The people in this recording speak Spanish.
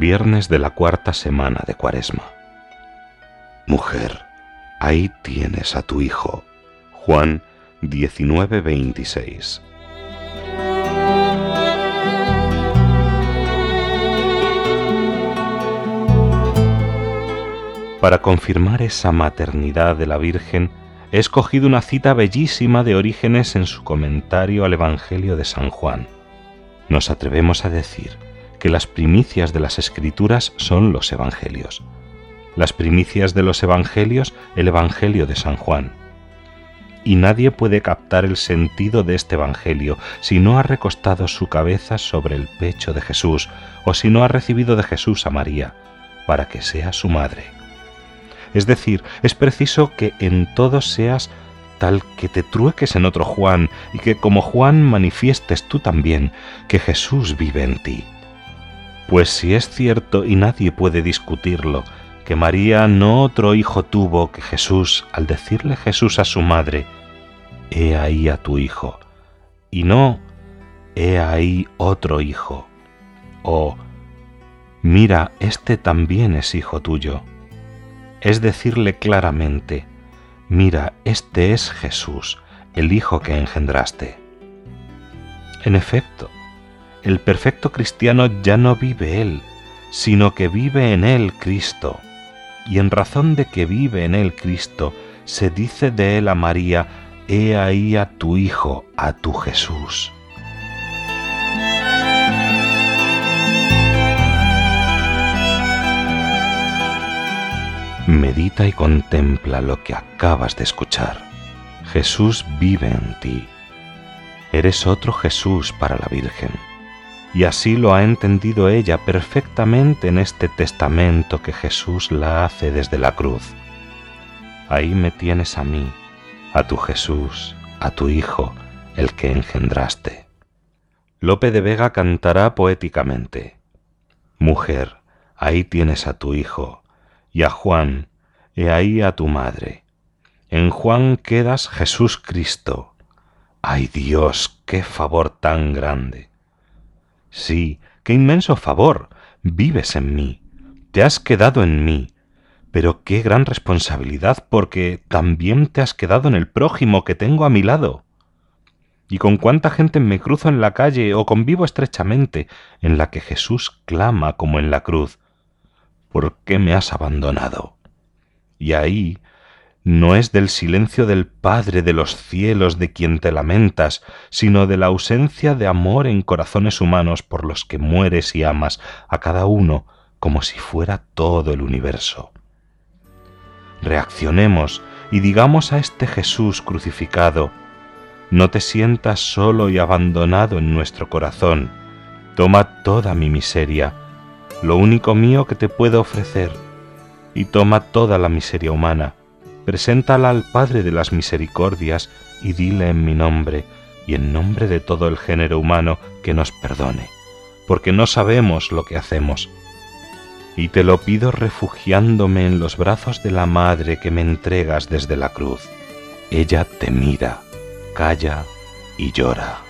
Viernes de la cuarta semana de Cuaresma. Mujer, ahí tienes a tu hijo. Juan 19:26. Para confirmar esa maternidad de la Virgen, he escogido una cita bellísima de Orígenes en su comentario al Evangelio de San Juan. Nos atrevemos a decir, que las primicias de las escrituras son los evangelios. Las primicias de los evangelios, el Evangelio de San Juan. Y nadie puede captar el sentido de este Evangelio si no ha recostado su cabeza sobre el pecho de Jesús o si no ha recibido de Jesús a María, para que sea su madre. Es decir, es preciso que en todo seas tal que te trueques en otro Juan y que como Juan manifiestes tú también que Jesús vive en ti. Pues si es cierto y nadie puede discutirlo, que María no otro hijo tuvo que Jesús, al decirle Jesús a su madre, He ahí a tu hijo, y no, He ahí otro hijo, o Mira, este también es hijo tuyo. Es decirle claramente, Mira, este es Jesús, el hijo que engendraste. En efecto, el perfecto cristiano ya no vive él, sino que vive en él Cristo. Y en razón de que vive en él Cristo, se dice de él a María, He ahí a tu Hijo, a tu Jesús. Medita y contempla lo que acabas de escuchar. Jesús vive en ti. Eres otro Jesús para la Virgen y así lo ha entendido ella perfectamente en este testamento que Jesús la hace desde la cruz. Ahí me tienes a mí, a tu Jesús, a tu Hijo, el que engendraste. Lope de Vega cantará poéticamente, Mujer, ahí tienes a tu Hijo, y a Juan, he ahí a tu madre. En Juan quedas Jesús Cristo. ¡Ay Dios, qué favor tan grande! Sí, qué inmenso favor. Vives en mí. Te has quedado en mí. Pero qué gran responsabilidad porque también te has quedado en el prójimo que tengo a mi lado. Y con cuánta gente me cruzo en la calle o convivo estrechamente, en la que Jesús clama como en la cruz. ¿Por qué me has abandonado? Y ahí no es del silencio del Padre de los cielos de quien te lamentas, sino de la ausencia de amor en corazones humanos por los que mueres y amas a cada uno como si fuera todo el universo. Reaccionemos y digamos a este Jesús crucificado, no te sientas solo y abandonado en nuestro corazón, toma toda mi miseria, lo único mío que te puedo ofrecer, y toma toda la miseria humana, preséntala al Padre de las Misericordias y dile en mi nombre y en nombre de todo el género humano que nos perdone, porque no sabemos lo que hacemos. Y te lo pido refugiándome en los brazos de la Madre que me entregas desde la cruz. Ella te mira, calla y llora.